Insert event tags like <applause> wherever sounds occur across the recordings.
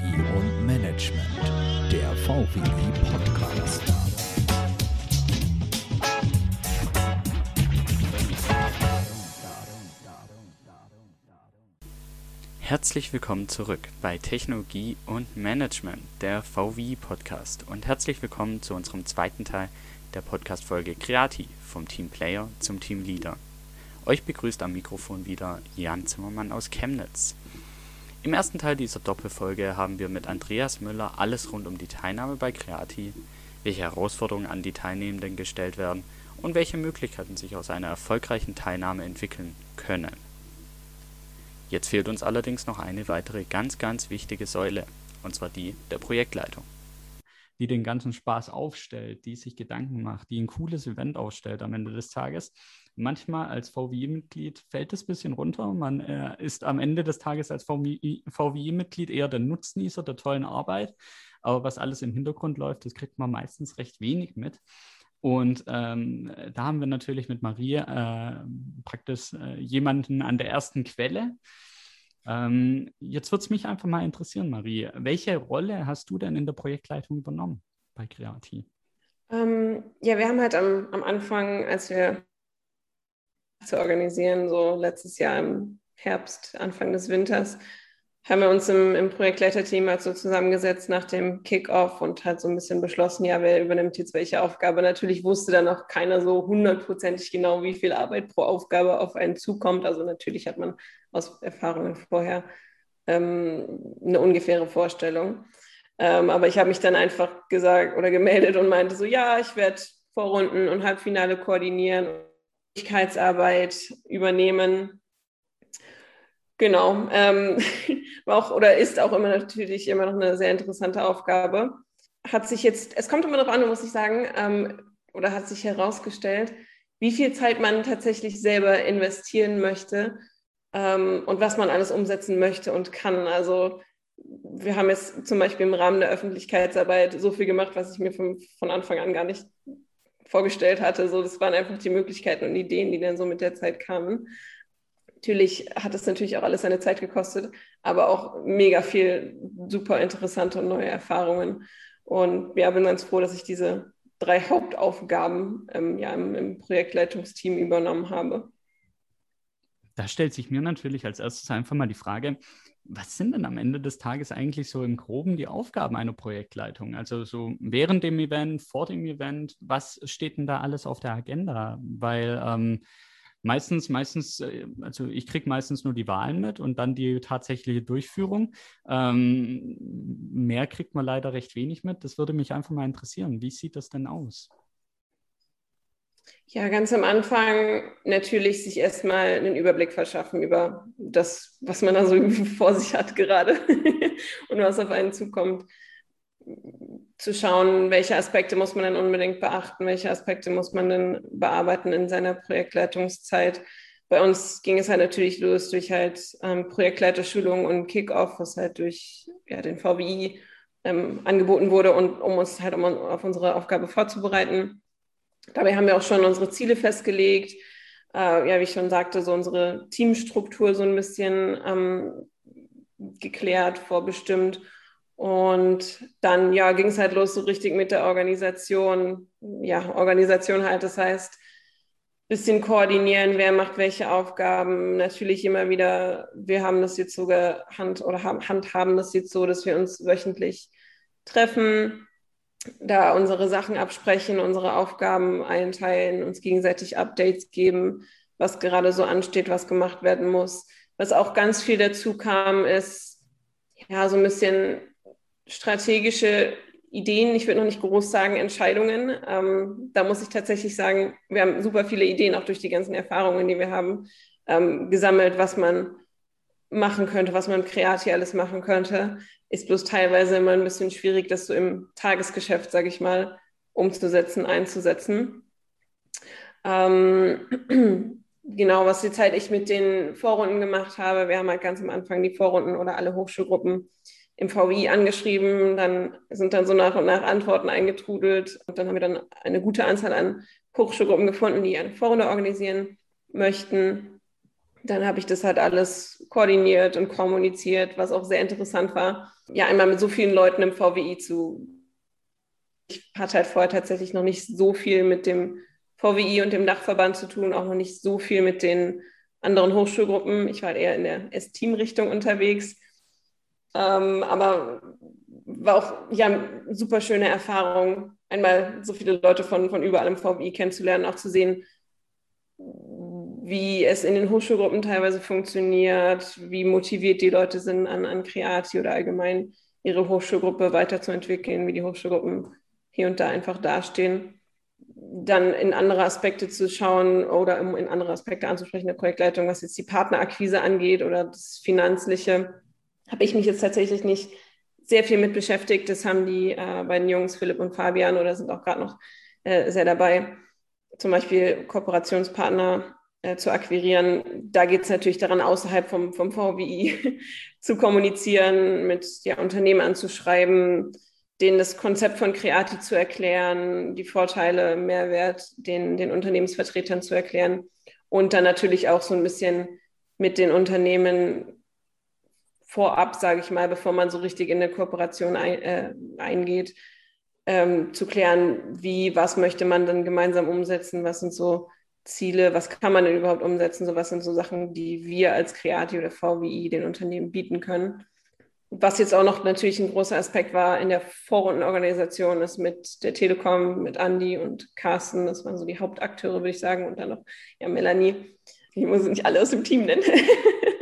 Technologie und Management, der VWI Podcast. Herzlich willkommen zurück bei Technologie und Management, der VWI Podcast und herzlich willkommen zu unserem zweiten Teil der Podcast-Folge Creati vom Team Player zum Team Leader. Euch begrüßt am Mikrofon wieder Jan Zimmermann aus Chemnitz. Im ersten Teil dieser Doppelfolge haben wir mit Andreas Müller alles rund um die Teilnahme bei Creati, welche Herausforderungen an die Teilnehmenden gestellt werden und welche Möglichkeiten sich aus einer erfolgreichen Teilnahme entwickeln können. Jetzt fehlt uns allerdings noch eine weitere ganz, ganz wichtige Säule, und zwar die der Projektleitung. Die den ganzen Spaß aufstellt, die sich Gedanken macht, die ein cooles Event aufstellt am Ende des Tages manchmal als VWI-Mitglied fällt es ein bisschen runter. Man äh, ist am Ende des Tages als VWI-Mitglied eher der Nutznießer der tollen Arbeit. Aber was alles im Hintergrund läuft, das kriegt man meistens recht wenig mit. Und ähm, da haben wir natürlich mit Marie äh, praktisch äh, jemanden an der ersten Quelle. Ähm, jetzt würde es mich einfach mal interessieren, Marie. Welche Rolle hast du denn in der Projektleitung übernommen bei Creati? Ähm, ja, wir haben halt am, am Anfang, als wir zu organisieren, so letztes Jahr im Herbst, Anfang des Winters, haben wir uns im, im Projektleiterteam halt so zusammengesetzt nach dem Kickoff und halt so ein bisschen beschlossen, ja, wer übernimmt jetzt welche Aufgabe. Natürlich wusste dann auch keiner so hundertprozentig genau, wie viel Arbeit pro Aufgabe auf einen zukommt. Also natürlich hat man aus Erfahrungen vorher ähm, eine ungefähre Vorstellung. Ähm, aber ich habe mich dann einfach gesagt oder gemeldet und meinte so, ja, ich werde Vorrunden und Halbfinale koordinieren Öffentlichkeitsarbeit übernehmen. Genau, ähm, <laughs> war auch oder ist auch immer natürlich immer noch eine sehr interessante Aufgabe. Hat sich jetzt, es kommt immer darauf an, muss ich sagen, ähm, oder hat sich herausgestellt, wie viel Zeit man tatsächlich selber investieren möchte ähm, und was man alles umsetzen möchte und kann. Also wir haben jetzt zum Beispiel im Rahmen der Öffentlichkeitsarbeit so viel gemacht, was ich mir von, von Anfang an gar nicht vorgestellt hatte. So, das waren einfach die Möglichkeiten und Ideen, die dann so mit der Zeit kamen. Natürlich hat es natürlich auch alles seine Zeit gekostet, aber auch mega viel super interessante und neue Erfahrungen. Und ja, bin ganz froh, dass ich diese drei Hauptaufgaben ähm, ja, im, im Projektleitungsteam übernommen habe. Da stellt sich mir natürlich als erstes einfach mal die Frage, was sind denn am Ende des Tages eigentlich so im Groben die Aufgaben einer Projektleitung? Also so während dem Event, vor dem Event, was steht denn da alles auf der Agenda? Weil ähm, meistens, meistens, äh, also ich kriege meistens nur die Wahlen mit und dann die tatsächliche Durchführung. Ähm, mehr kriegt man leider recht wenig mit. Das würde mich einfach mal interessieren. Wie sieht das denn aus? Ja, ganz am Anfang natürlich sich erstmal einen Überblick verschaffen über das, was man da so <laughs> vor sich hat gerade <laughs> und was auf einen zukommt. Zu schauen, welche Aspekte muss man denn unbedingt beachten, welche Aspekte muss man denn bearbeiten in seiner Projektleitungszeit. Bei uns ging es halt natürlich los durch halt ähm, Projektleiterschulung und Kickoff, was halt durch ja, den VWI ähm, angeboten wurde und um uns halt um, auf unsere Aufgabe vorzubereiten Dabei haben wir auch schon unsere Ziele festgelegt. Äh, ja, wie ich schon sagte, so unsere Teamstruktur so ein bisschen ähm, geklärt, vorbestimmt. Und dann ja, ging es halt los so richtig mit der Organisation. Ja, Organisation halt, das heißt, bisschen koordinieren, wer macht welche Aufgaben. Natürlich immer wieder, wir haben das jetzt sogar Hand oder handhaben das jetzt so, dass wir uns wöchentlich treffen, da unsere Sachen absprechen, unsere Aufgaben einteilen, uns gegenseitig Updates geben, was gerade so ansteht, was gemacht werden muss. Was auch ganz viel dazu kam, ist ja so ein bisschen strategische Ideen. Ich würde noch nicht groß sagen Entscheidungen. Ähm, da muss ich tatsächlich sagen, wir haben super viele Ideen, auch durch die ganzen Erfahrungen, die wir haben, ähm, gesammelt, was man machen könnte, was man kreativ alles machen könnte. Ist bloß teilweise immer ein bisschen schwierig, das so im Tagesgeschäft, sage ich mal, umzusetzen, einzusetzen. Ähm, <clears throat> genau, was die Zeit ich mit den Vorrunden gemacht habe, wir haben halt ganz am Anfang die Vorrunden oder alle Hochschulgruppen im VWI angeschrieben, dann sind dann so nach und nach Antworten eingetrudelt und dann haben wir dann eine gute Anzahl an Hochschulgruppen gefunden, die eine Vorrunde organisieren möchten. Dann habe ich das halt alles koordiniert und kommuniziert, was auch sehr interessant war. Ja, einmal mit so vielen Leuten im VWI zu. Ich hatte halt vorher tatsächlich noch nicht so viel mit dem VWI und dem Dachverband zu tun, auch noch nicht so viel mit den anderen Hochschulgruppen. Ich war halt eher in der S-Team-Richtung unterwegs. Ähm, aber war auch ja super schöne Erfahrung, einmal so viele Leute von, von überall im VWI kennenzulernen, auch zu sehen, wie es in den Hochschulgruppen teilweise funktioniert, wie motiviert die Leute sind, an, an Creati oder allgemein ihre Hochschulgruppe weiterzuentwickeln, wie die Hochschulgruppen hier und da einfach dastehen. Dann in andere Aspekte zu schauen oder in andere Aspekte anzusprechen der Projektleitung, was jetzt die Partnerakquise angeht oder das Finanzliche, habe ich mich jetzt tatsächlich nicht sehr viel mit beschäftigt. Das haben die äh, beiden Jungs, Philipp und Fabian, oder sind auch gerade noch äh, sehr dabei. Zum Beispiel Kooperationspartner äh, zu akquirieren. Da geht es natürlich daran, außerhalb vom, vom VWI <laughs> zu kommunizieren, mit ja, Unternehmen anzuschreiben, denen das Konzept von Creati zu erklären, die Vorteile, Mehrwert den, den Unternehmensvertretern zu erklären und dann natürlich auch so ein bisschen mit den Unternehmen vorab, sage ich mal, bevor man so richtig in eine Kooperation ein, äh, eingeht, ähm, zu klären, wie, was möchte man dann gemeinsam umsetzen, was sind so Ziele, was kann man denn überhaupt umsetzen? So was sind so Sachen, die wir als Kreati oder VWI den Unternehmen bieten können. Was jetzt auch noch natürlich ein großer Aspekt war in der Vorrundenorganisation, ist mit der Telekom, mit Andy und Carsten, das waren so die Hauptakteure, würde ich sagen, und dann noch ja, Melanie, ich muss nicht alle aus dem Team nennen,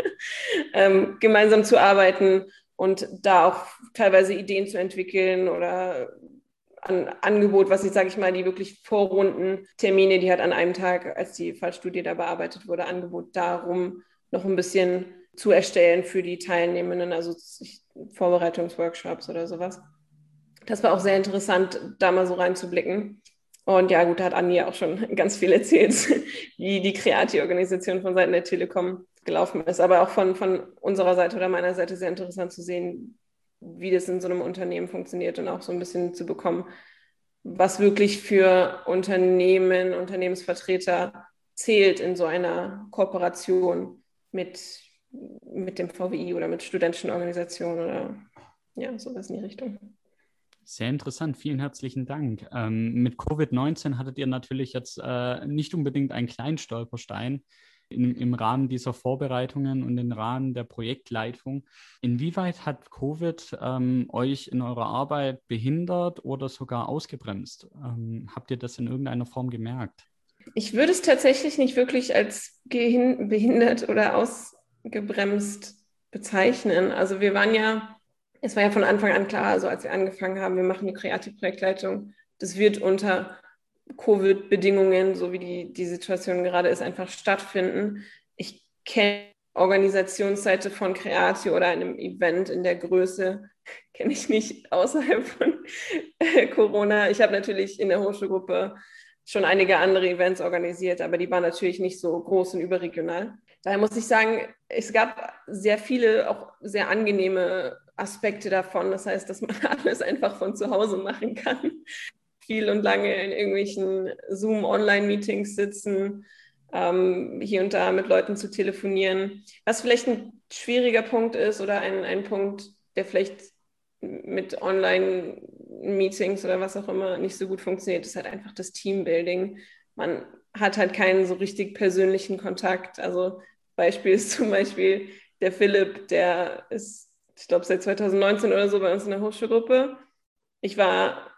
<laughs> ähm, gemeinsam zu arbeiten und da auch teilweise Ideen zu entwickeln oder an Angebot, was ich, sage ich mal, die wirklich Vorrundentermine, die hat an einem Tag, als die Fallstudie da bearbeitet wurde, Angebot darum, noch ein bisschen zu erstellen für die Teilnehmenden, also Vorbereitungsworkshops oder sowas. Das war auch sehr interessant, da mal so reinzublicken. Und ja, gut, da hat Anni auch schon <laughs> ganz viel erzählt, wie die Kreati-Organisation von Seiten der Telekom gelaufen ist. Aber auch von, von unserer Seite oder meiner Seite sehr interessant zu sehen, wie das in so einem Unternehmen funktioniert und auch so ein bisschen zu bekommen, was wirklich für Unternehmen, Unternehmensvertreter zählt in so einer Kooperation mit, mit dem VWI oder mit studentischen Organisationen oder ja, sowas in die Richtung. Sehr interessant, vielen herzlichen Dank. Ähm, mit Covid-19 hattet ihr natürlich jetzt äh, nicht unbedingt einen kleinen Stolperstein, in, im Rahmen dieser Vorbereitungen und im Rahmen der Projektleitung. Inwieweit hat Covid ähm, euch in eurer Arbeit behindert oder sogar ausgebremst? Ähm, habt ihr das in irgendeiner Form gemerkt? Ich würde es tatsächlich nicht wirklich als behindert oder ausgebremst bezeichnen. Also wir waren ja, es war ja von Anfang an klar, also als wir angefangen haben, wir machen die Kreativprojektleitung, das wird unter Covid-Bedingungen, so wie die, die Situation gerade ist, einfach stattfinden. Ich kenne Organisationsseite von Creatio oder einem Event in der Größe, <laughs> kenne ich nicht außerhalb von äh, Corona. Ich habe natürlich in der Hochschulgruppe schon einige andere Events organisiert, aber die waren natürlich nicht so groß und überregional. Daher muss ich sagen, es gab sehr viele, auch sehr angenehme Aspekte davon. Das heißt, dass man <laughs> alles einfach von zu Hause machen kann viel und lange in irgendwelchen Zoom-Online-Meetings sitzen, ähm, hier und da mit Leuten zu telefonieren. Was vielleicht ein schwieriger Punkt ist oder ein, ein Punkt, der vielleicht mit Online-Meetings oder was auch immer nicht so gut funktioniert, ist halt einfach das Teambuilding. Man hat halt keinen so richtig persönlichen Kontakt. Also Beispiel ist zum Beispiel der Philipp, der ist, ich glaube, seit 2019 oder so bei uns in der Hochschulgruppe. Ich war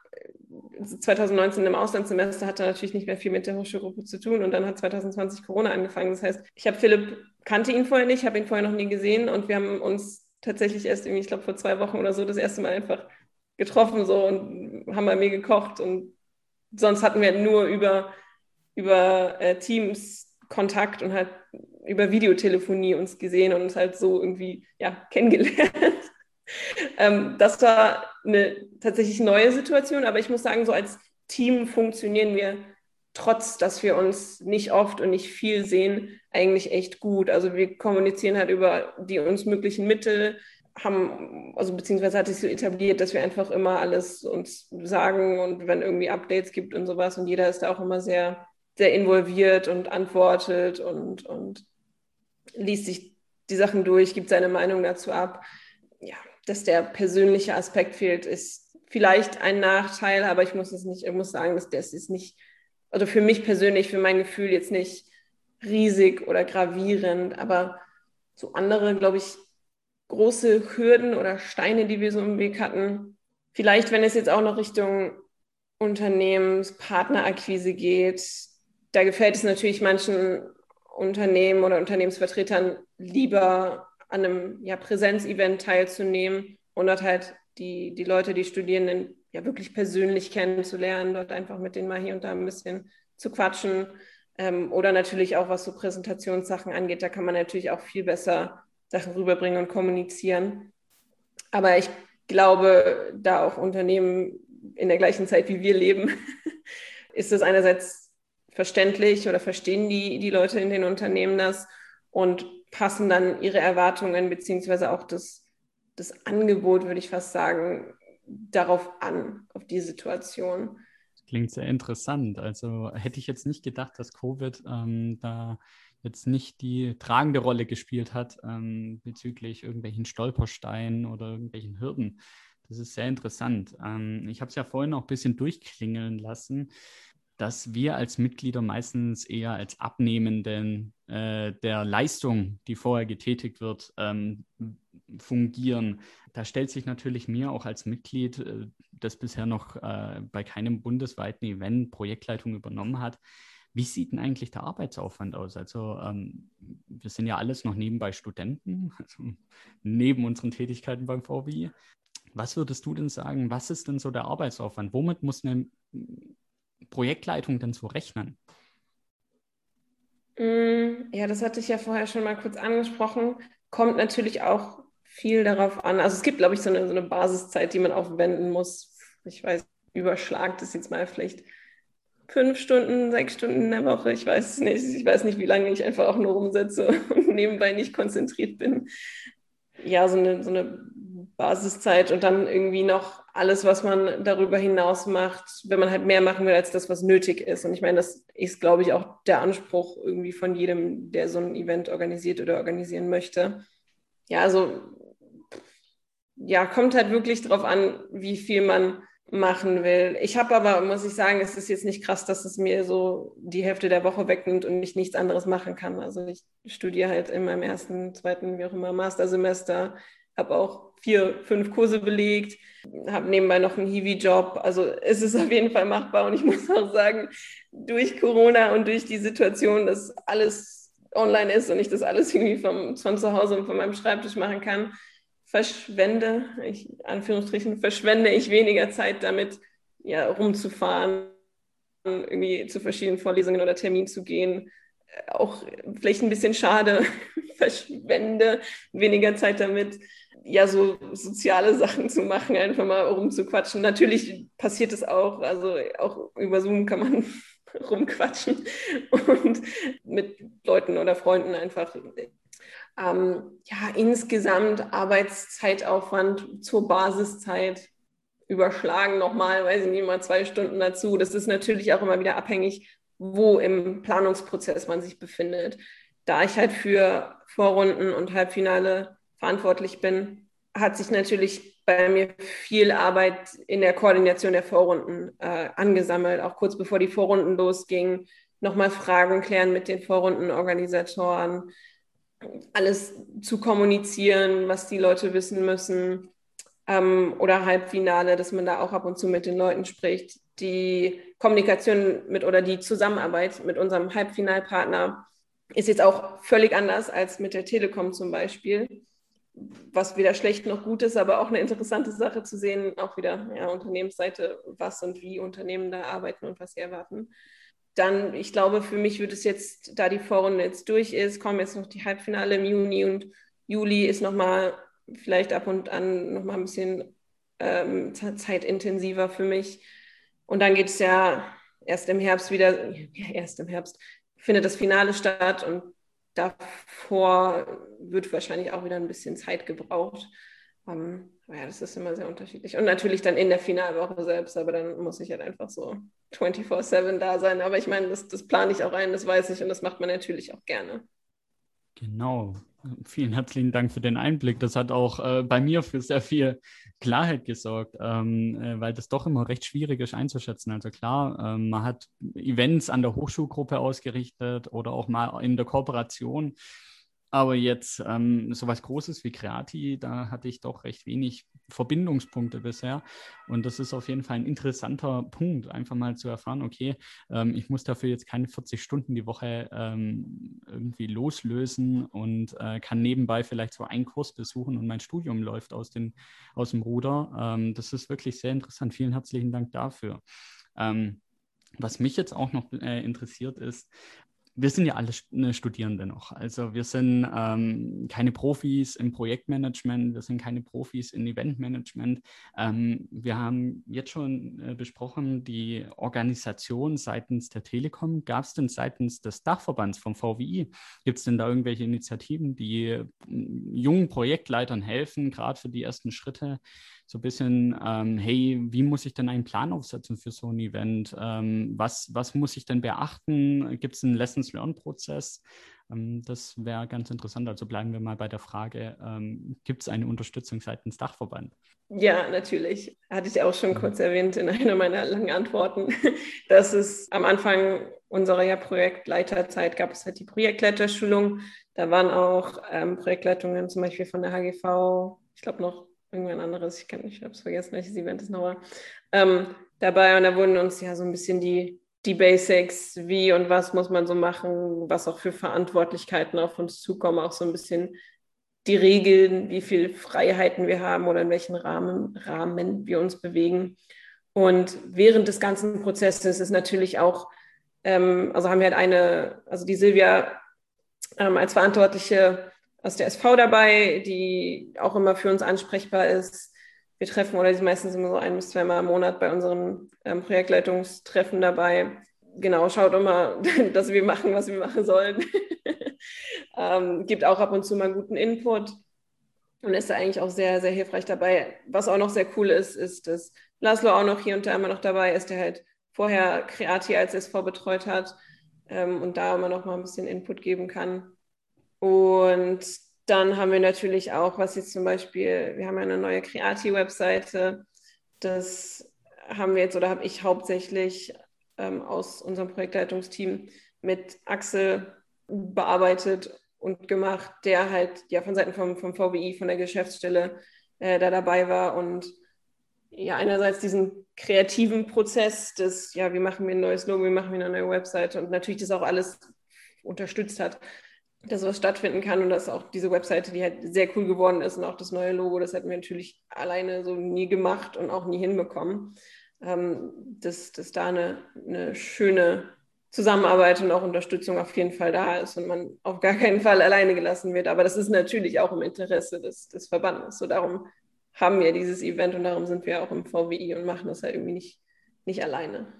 2019 im Auslandssemester hatte natürlich nicht mehr viel mit der Hochschulgruppe zu tun und dann hat 2020 Corona angefangen. Das heißt, ich habe Philipp, kannte ihn vorher nicht, habe ihn vorher noch nie gesehen und wir haben uns tatsächlich erst irgendwie, ich glaube, vor zwei Wochen oder so das erste Mal einfach getroffen so und haben bei mir gekocht und sonst hatten wir nur über, über äh, Teams Kontakt und halt über Videotelefonie uns gesehen und uns halt so irgendwie ja, kennengelernt. Ähm, das war eine tatsächlich neue Situation, aber ich muss sagen, so als Team funktionieren wir trotz, dass wir uns nicht oft und nicht viel sehen, eigentlich echt gut. Also wir kommunizieren halt über die uns möglichen Mittel, haben, also beziehungsweise hat sich so etabliert, dass wir einfach immer alles uns sagen und wenn irgendwie Updates gibt und sowas und jeder ist da auch immer sehr, sehr involviert und antwortet und, und liest sich die Sachen durch, gibt seine Meinung dazu ab. Ja, dass der persönliche Aspekt fehlt, ist vielleicht ein Nachteil, aber ich muss es nicht, ich muss sagen, dass das ist nicht, also für mich persönlich, für mein Gefühl jetzt nicht riesig oder gravierend, aber so andere, glaube ich, große Hürden oder Steine, die wir so im Weg hatten. Vielleicht, wenn es jetzt auch noch Richtung Unternehmenspartnerakquise geht, da gefällt es natürlich manchen Unternehmen oder Unternehmensvertretern lieber an einem ja, Präsenzevent teilzunehmen und dort halt die, die Leute, die Studierenden ja wirklich persönlich kennenzulernen, dort einfach mit denen mal hier und da ein bisschen zu quatschen. Ähm, oder natürlich auch, was so Präsentationssachen angeht, da kann man natürlich auch viel besser Sachen rüberbringen und kommunizieren. Aber ich glaube, da auch Unternehmen in der gleichen Zeit wie wir leben, <laughs> ist es einerseits verständlich oder verstehen die, die Leute in den Unternehmen das und passen dann ihre Erwartungen beziehungsweise auch das, das Angebot, würde ich fast sagen, darauf an, auf die Situation. Klingt sehr interessant. Also hätte ich jetzt nicht gedacht, dass Covid ähm, da jetzt nicht die tragende Rolle gespielt hat ähm, bezüglich irgendwelchen Stolpersteinen oder irgendwelchen Hürden. Das ist sehr interessant. Ähm, ich habe es ja vorhin auch ein bisschen durchklingeln lassen dass wir als Mitglieder meistens eher als Abnehmenden äh, der Leistung, die vorher getätigt wird, ähm, fungieren. Da stellt sich natürlich mir auch als Mitglied, äh, das bisher noch äh, bei keinem bundesweiten Event Projektleitung übernommen hat, wie sieht denn eigentlich der Arbeitsaufwand aus? Also ähm, wir sind ja alles noch nebenbei Studenten, <laughs> also neben unseren Tätigkeiten beim VWI. Was würdest du denn sagen, was ist denn so der Arbeitsaufwand? Womit muss eine Projektleitung denn so rechnen? Mm, ja, das hatte ich ja vorher schon mal kurz angesprochen. Kommt natürlich auch viel darauf an. Also es gibt, glaube ich, so eine, so eine Basiszeit, die man aufwenden muss. Ich weiß, überschlagt ist jetzt mal vielleicht fünf Stunden, sechs Stunden in der Woche. Ich weiß nicht. Ich weiß nicht, wie lange ich einfach auch nur rumsetze <laughs> und nebenbei nicht konzentriert bin. Ja, so eine, so eine Basiszeit und dann irgendwie noch alles, was man darüber hinaus macht, wenn man halt mehr machen will als das, was nötig ist. Und ich meine, das ist, glaube ich, auch der Anspruch irgendwie von jedem, der so ein Event organisiert oder organisieren möchte. Ja, also ja, kommt halt wirklich darauf an, wie viel man machen will. Ich habe aber, muss ich sagen, es ist jetzt nicht krass, dass es mir so die Hälfte der Woche wegnimmt und ich nichts anderes machen kann. Also ich studiere halt in meinem ersten, zweiten, wie auch immer, Mastersemester, habe auch vier, fünf Kurse belegt, habe nebenbei noch einen Hiwi-Job. Also es ist auf jeden Fall machbar und ich <laughs> muss auch sagen, durch Corona und durch die Situation, dass alles online ist und ich das alles irgendwie vom, von zu Hause und von meinem Schreibtisch machen kann, verschwende, ich, Anführungsstrichen, verschwende ich weniger Zeit damit, ja, rumzufahren, irgendwie zu verschiedenen Vorlesungen oder Terminen zu gehen. Auch vielleicht ein bisschen schade, <laughs> verschwende weniger Zeit damit, ja, so soziale Sachen zu machen, einfach mal rumzuquatschen. Natürlich passiert es auch, also auch über Zoom kann man <laughs> rumquatschen und mit Leuten oder Freunden einfach ähm, ja, insgesamt Arbeitszeitaufwand zur Basiszeit überschlagen nochmal, weiß ich nicht, mal zwei Stunden dazu. Das ist natürlich auch immer wieder abhängig, wo im Planungsprozess man sich befindet. Da ich halt für Vorrunden und Halbfinale verantwortlich bin, hat sich natürlich bei mir viel Arbeit in der Koordination der Vorrunden äh, angesammelt, auch kurz bevor die Vorrunden losgingen. Nochmal Fragen klären mit den Vorrundenorganisatoren, alles zu kommunizieren, was die Leute wissen müssen. Ähm, oder Halbfinale, dass man da auch ab und zu mit den Leuten spricht. Die Kommunikation mit oder die Zusammenarbeit mit unserem Halbfinalpartner ist jetzt auch völlig anders als mit der Telekom zum Beispiel. Was weder schlecht noch gut ist, aber auch eine interessante Sache zu sehen, auch wieder ja, Unternehmensseite, was und wie Unternehmen da arbeiten und was sie erwarten dann, ich glaube, für mich wird es jetzt, da die Vorrunde jetzt durch ist, kommen jetzt noch die Halbfinale im Juni und Juli ist nochmal vielleicht ab und an nochmal ein bisschen ähm, zeitintensiver für mich. Und dann geht es ja erst im Herbst wieder, ja, erst im Herbst findet das Finale statt und davor wird wahrscheinlich auch wieder ein bisschen Zeit gebraucht. Ähm, ja, das ist immer sehr unterschiedlich. Und natürlich dann in der Finalwoche selbst, aber dann muss ich halt einfach so 24-7 da sein. Aber ich meine, das, das plane ich auch ein, das weiß ich und das macht man natürlich auch gerne. Genau. Vielen herzlichen Dank für den Einblick. Das hat auch äh, bei mir für sehr viel Klarheit gesorgt, ähm, äh, weil das doch immer recht schwierig ist einzuschätzen. Also klar, ähm, man hat Events an der Hochschulgruppe ausgerichtet oder auch mal in der Kooperation aber jetzt ähm, sowas Großes wie Creati, da hatte ich doch recht wenig Verbindungspunkte bisher. Und das ist auf jeden Fall ein interessanter Punkt, einfach mal zu erfahren, okay, ähm, ich muss dafür jetzt keine 40 Stunden die Woche ähm, irgendwie loslösen und äh, kann nebenbei vielleicht so einen Kurs besuchen und mein Studium läuft aus, den, aus dem Ruder. Ähm, das ist wirklich sehr interessant. Vielen herzlichen Dank dafür. Ähm, was mich jetzt auch noch äh, interessiert ist, wir sind ja alle ne, Studierende noch. Also wir sind ähm, keine Profis im Projektmanagement, wir sind keine Profis im Eventmanagement. Ähm, wir haben jetzt schon äh, besprochen, die Organisation seitens der Telekom. Gab es denn seitens des Dachverbands vom VWI, gibt es denn da irgendwelche Initiativen, die jungen Projektleitern helfen, gerade für die ersten Schritte? So ein bisschen, ähm, hey, wie muss ich denn einen Plan aufsetzen für so ein Event? Ähm, was, was muss ich denn beachten? Gibt es einen Lessons-Learn-Prozess? Ähm, das wäre ganz interessant. Also bleiben wir mal bei der Frage, ähm, gibt es eine Unterstützung seitens Dachverband? Ja, natürlich. Hatte ich auch schon kurz erwähnt in einer meiner langen Antworten, <laughs> dass es am Anfang unserer ja, Projektleiterzeit gab es halt die Projektleiterschulung. Da waren auch ähm, Projektleitungen zum Beispiel von der HGV, ich glaube noch irgendwann anderes, ich kann nicht, ich habe es vergessen, welches Event es noch war, ähm, dabei. Und da wurden uns ja so ein bisschen die, die Basics, wie und was muss man so machen, was auch für Verantwortlichkeiten auf uns zukommen, auch so ein bisschen die Regeln, wie viele Freiheiten wir haben oder in welchen Rahmen, Rahmen wir uns bewegen. Und während des ganzen Prozesses ist natürlich auch, ähm, also haben wir halt eine, also die Silvia ähm, als Verantwortliche aus der SV dabei, die auch immer für uns ansprechbar ist. Wir treffen oder sie meistens immer so ein bis zweimal im Monat bei unseren ähm, Projektleitungstreffen dabei. Genau, schaut immer, <laughs> dass wir machen, was wir machen sollen. <laughs> ähm, gibt auch ab und zu mal guten Input und ist da eigentlich auch sehr, sehr hilfreich dabei. Was auch noch sehr cool ist, ist, dass Laszlo auch noch hier und da immer noch dabei ist, der halt vorher Kreati als SV betreut hat ähm, und da immer noch mal ein bisschen Input geben kann. Und dann haben wir natürlich auch, was jetzt zum Beispiel, wir haben eine neue Creati-Webseite. Das haben wir jetzt oder habe ich hauptsächlich ähm, aus unserem Projektleitungsteam mit Axel bearbeitet und gemacht, der halt ja von Seiten vom, vom VWI, von der Geschäftsstelle äh, da dabei war und ja einerseits diesen kreativen Prozess des, ja, wie machen wir ein neues Logo, wie machen wir eine neue Webseite und natürlich das auch alles unterstützt hat dass was stattfinden kann und dass auch diese Webseite, die halt sehr cool geworden ist und auch das neue Logo, das hätten wir natürlich alleine so nie gemacht und auch nie hinbekommen. Ähm, dass, dass da eine, eine schöne Zusammenarbeit und auch Unterstützung auf jeden Fall da ist und man auf gar keinen Fall alleine gelassen wird. Aber das ist natürlich auch im Interesse des, des Verbandes. So darum haben wir dieses Event und darum sind wir auch im VWI und machen das halt irgendwie nicht, nicht alleine.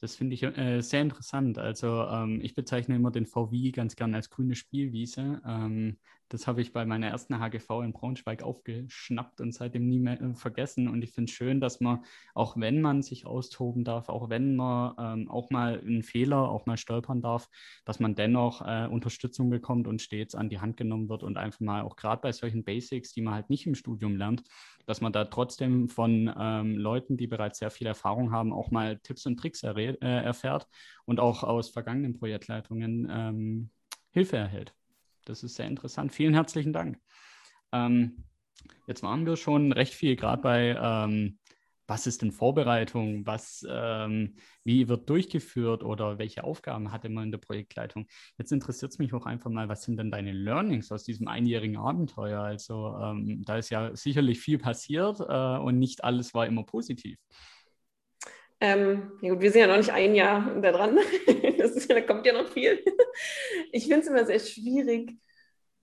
Das finde ich äh, sehr interessant. Also ähm, ich bezeichne immer den VW ganz gern als grüne Spielwiese. Ähm, das habe ich bei meiner ersten HGV in Braunschweig aufgeschnappt und seitdem nie mehr äh, vergessen. Und ich finde es schön, dass man, auch wenn man sich austoben darf, auch wenn man ähm, auch mal einen Fehler, auch mal stolpern darf, dass man dennoch äh, Unterstützung bekommt und stets an die Hand genommen wird und einfach mal auch gerade bei solchen Basics, die man halt nicht im Studium lernt, dass man da trotzdem von ähm, Leuten, die bereits sehr viel Erfahrung haben, auch mal Tipps und Tricks er äh, erfährt und auch aus vergangenen Projektleitungen ähm, Hilfe erhält. Das ist sehr interessant. Vielen herzlichen Dank. Ähm, jetzt waren wir schon recht viel gerade bei, ähm, was ist denn Vorbereitung, was, ähm, wie wird durchgeführt oder welche Aufgaben hatte man in der Projektleitung. Jetzt interessiert es mich auch einfach mal, was sind denn deine Learnings aus diesem einjährigen Abenteuer? Also ähm, da ist ja sicherlich viel passiert äh, und nicht alles war immer positiv. Ähm, ja gut, wir sind ja noch nicht ein Jahr da dran. <laughs> das ist, da kommt ja noch viel. Ich finde es immer sehr schwierig,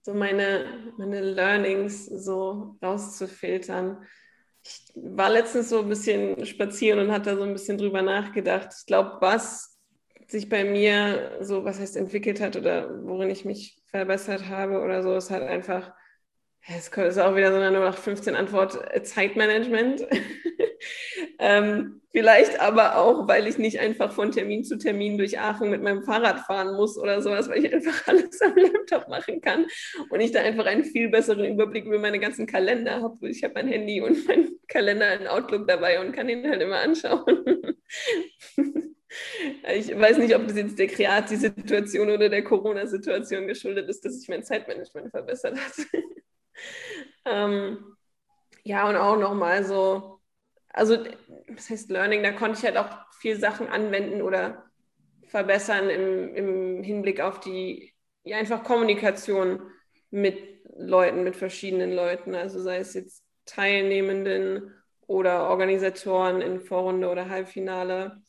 so meine, meine Learnings so rauszufiltern. Ich war letztens so ein bisschen spazieren und hatte so ein bisschen drüber nachgedacht. Ich glaube, was sich bei mir so, was heißt entwickelt hat oder worin ich mich verbessert habe oder so, ist halt einfach, es ist auch wieder so eine 15 Antwort, Zeitmanagement. <laughs> ähm, vielleicht aber auch, weil ich nicht einfach von Termin zu Termin durch Aachen mit meinem Fahrrad fahren muss oder sowas, weil ich einfach <laughs> alles am Laptop machen kann und ich da einfach einen viel besseren Überblick über meine ganzen Kalender habe. Ich habe mein Handy und mein Kalender in Outlook dabei und kann ihn halt immer anschauen. <laughs> Ich weiß nicht, ob das jetzt der Kreati-Situation oder der Corona-Situation geschuldet ist, dass sich mein Zeitmanagement verbessert hat. Ähm, ja, und auch nochmal so, also, was heißt Learning? Da konnte ich halt auch viel Sachen anwenden oder verbessern im, im Hinblick auf die, ja, einfach Kommunikation mit Leuten, mit verschiedenen Leuten. Also, sei es jetzt Teilnehmenden oder Organisatoren in Vorrunde oder Halbfinale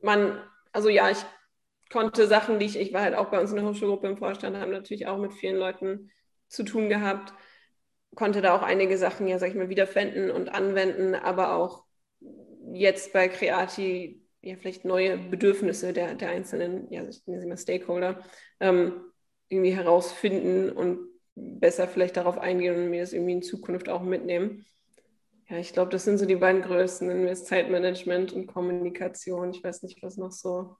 man, also ja, ich konnte Sachen, die ich, ich war halt auch bei uns in der Hochschulgruppe im Vorstand, haben natürlich auch mit vielen Leuten zu tun gehabt, konnte da auch einige Sachen, ja, sag ich mal, wiederfinden und anwenden, aber auch jetzt bei Creati ja vielleicht neue Bedürfnisse der, der einzelnen, ja, ich nenne sie mal Stakeholder, ähm, irgendwie herausfinden und besser vielleicht darauf eingehen und mir das irgendwie in Zukunft auch mitnehmen. Ja, ich glaube, das sind so die beiden größten, Zeitmanagement und Kommunikation. Ich weiß nicht, was noch so.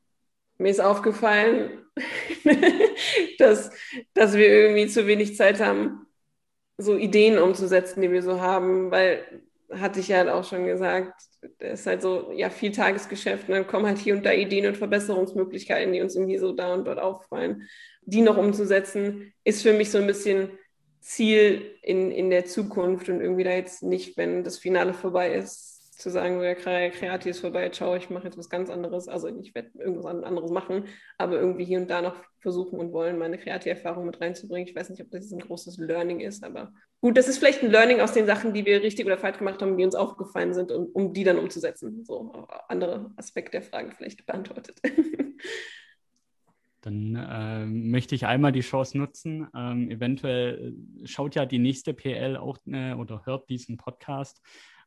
Mir ist aufgefallen, <laughs> dass, dass wir irgendwie zu wenig Zeit haben, so Ideen umzusetzen, die wir so haben, weil, hatte ich ja halt auch schon gesagt, es ist halt so, ja, viel Tagesgeschäft und dann kommen halt hier und da Ideen und Verbesserungsmöglichkeiten, die uns irgendwie so da und dort auffallen. Die noch umzusetzen, ist für mich so ein bisschen Ziel in, in der Zukunft und irgendwie da jetzt nicht, wenn das Finale vorbei ist, zu sagen, ja, Kreativ ist vorbei, ciao, ich mache jetzt was ganz anderes. Also ich werde irgendwas anderes machen, aber irgendwie hier und da noch versuchen und wollen, meine Kreativerfahrung mit reinzubringen. Ich weiß nicht, ob das ein großes Learning ist, aber gut, das ist vielleicht ein Learning aus den Sachen, die wir richtig oder falsch gemacht haben, die uns aufgefallen sind, um, um die dann umzusetzen. So andere Aspekte der Frage vielleicht beantwortet. <laughs> Dann äh, möchte ich einmal die Chance nutzen. Ähm, eventuell schaut ja die nächste PL auch äh, oder hört diesen Podcast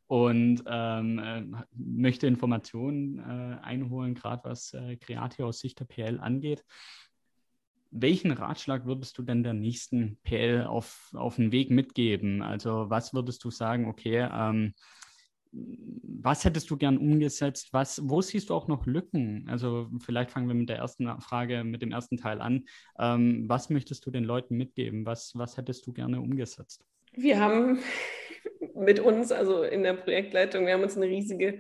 und ähm, äh, möchte Informationen äh, einholen, gerade was äh, Creatio aus Sicht der PL angeht. Welchen Ratschlag würdest du denn der nächsten PL auf, auf den Weg mitgeben? Also was würdest du sagen, okay, ähm, was hättest du gern umgesetzt? Was, wo siehst du auch noch Lücken? Also vielleicht fangen wir mit der ersten Frage, mit dem ersten Teil an. Ähm, was möchtest du den Leuten mitgeben? Was, was hättest du gerne umgesetzt? Wir haben mit uns, also in der Projektleitung, wir haben uns eine riesige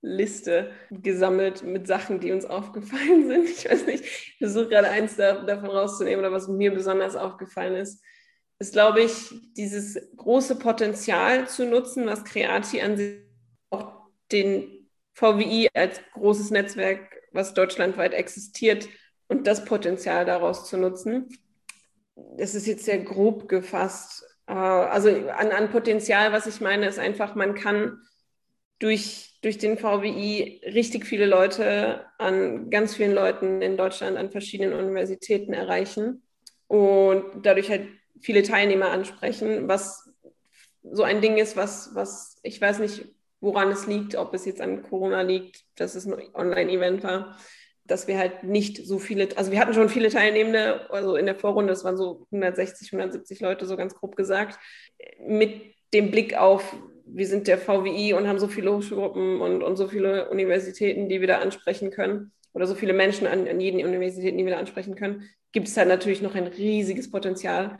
Liste gesammelt mit Sachen, die uns aufgefallen sind. Ich weiß nicht, ich versuche gerade eins da, davon rauszunehmen oder was mir besonders aufgefallen ist, ist, glaube ich, dieses große Potenzial zu nutzen, was Creati an sich den VWI als großes Netzwerk, was deutschlandweit existiert, und das Potenzial daraus zu nutzen. Das ist jetzt sehr grob gefasst. Äh, also an, an Potenzial, was ich meine, ist einfach, man kann durch, durch den VWI richtig viele Leute an ganz vielen Leuten in Deutschland an verschiedenen Universitäten erreichen und dadurch halt viele Teilnehmer ansprechen, was so ein Ding ist, was, was ich weiß nicht, woran es liegt, ob es jetzt an Corona liegt, dass es ein Online-Event war, dass wir halt nicht so viele, also wir hatten schon viele Teilnehmende, also in der Vorrunde, es waren so 160, 170 Leute, so ganz grob gesagt, mit dem Blick auf, wir sind der VWI und haben so viele Hochschulgruppen und, und so viele Universitäten, die wir da ansprechen können, oder so viele Menschen an, an jeden Universitäten, die wir da ansprechen können, gibt es halt natürlich noch ein riesiges Potenzial,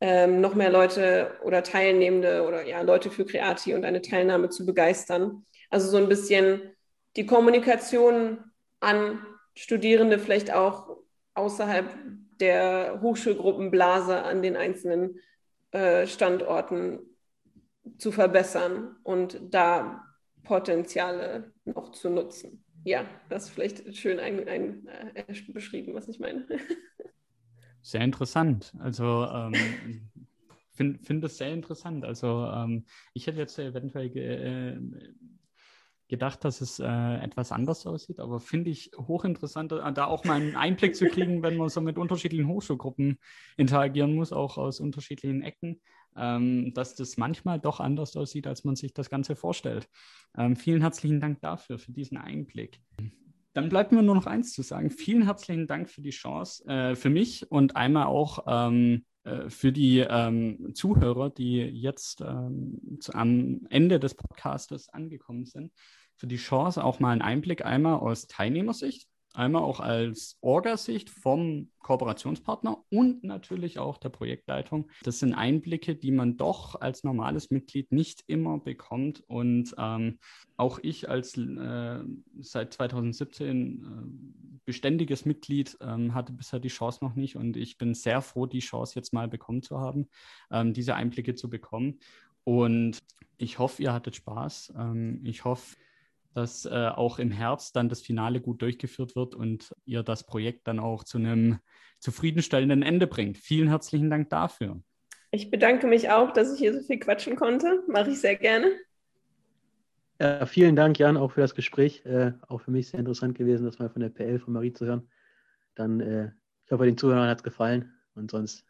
ähm, noch mehr Leute oder Teilnehmende oder ja, Leute für Creati und eine Teilnahme zu begeistern. Also so ein bisschen die Kommunikation an Studierende vielleicht auch außerhalb der Hochschulgruppenblase an den einzelnen äh, Standorten zu verbessern und da Potenziale noch zu nutzen. Ja, das ist vielleicht schön ein, ein, äh, beschrieben, was ich meine. <laughs> Sehr interessant. Also ähm, finde find das sehr interessant. Also ähm, ich hätte jetzt eventuell äh, gedacht, dass es äh, etwas anders aussieht, aber finde ich hochinteressant, da auch mal einen Einblick zu kriegen, <laughs> wenn man so mit unterschiedlichen Hochschulgruppen interagieren muss, auch aus unterschiedlichen Ecken, ähm, dass das manchmal doch anders aussieht, als man sich das Ganze vorstellt. Ähm, vielen herzlichen Dank dafür, für diesen Einblick. Dann bleibt mir nur noch eins zu sagen. Vielen herzlichen Dank für die Chance, äh, für mich und einmal auch ähm, äh, für die ähm, Zuhörer, die jetzt ähm, zu, am Ende des Podcastes angekommen sind, für die Chance auch mal einen Einblick einmal aus Teilnehmersicht Einmal auch als Orgasicht vom Kooperationspartner und natürlich auch der Projektleitung. Das sind Einblicke, die man doch als normales Mitglied nicht immer bekommt. Und ähm, auch ich als äh, seit 2017 äh, beständiges Mitglied ähm, hatte bisher die Chance noch nicht. Und ich bin sehr froh, die Chance jetzt mal bekommen zu haben, ähm, diese Einblicke zu bekommen. Und ich hoffe, ihr hattet Spaß. Ähm, ich hoffe, dass äh, auch im Herbst dann das Finale gut durchgeführt wird und ihr das Projekt dann auch zu einem zufriedenstellenden Ende bringt. Vielen herzlichen Dank dafür. Ich bedanke mich auch, dass ich hier so viel quatschen konnte. Mache ich sehr gerne. Ja, vielen Dank, Jan, auch für das Gespräch. Äh, auch für mich sehr interessant gewesen, das mal von der PL von Marie zu hören. Dann, äh, ich hoffe, den Zuhörern hat es gefallen und sonst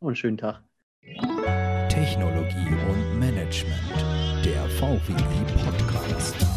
noch einen schönen Tag. Technologie und Management, der VWI Podcast.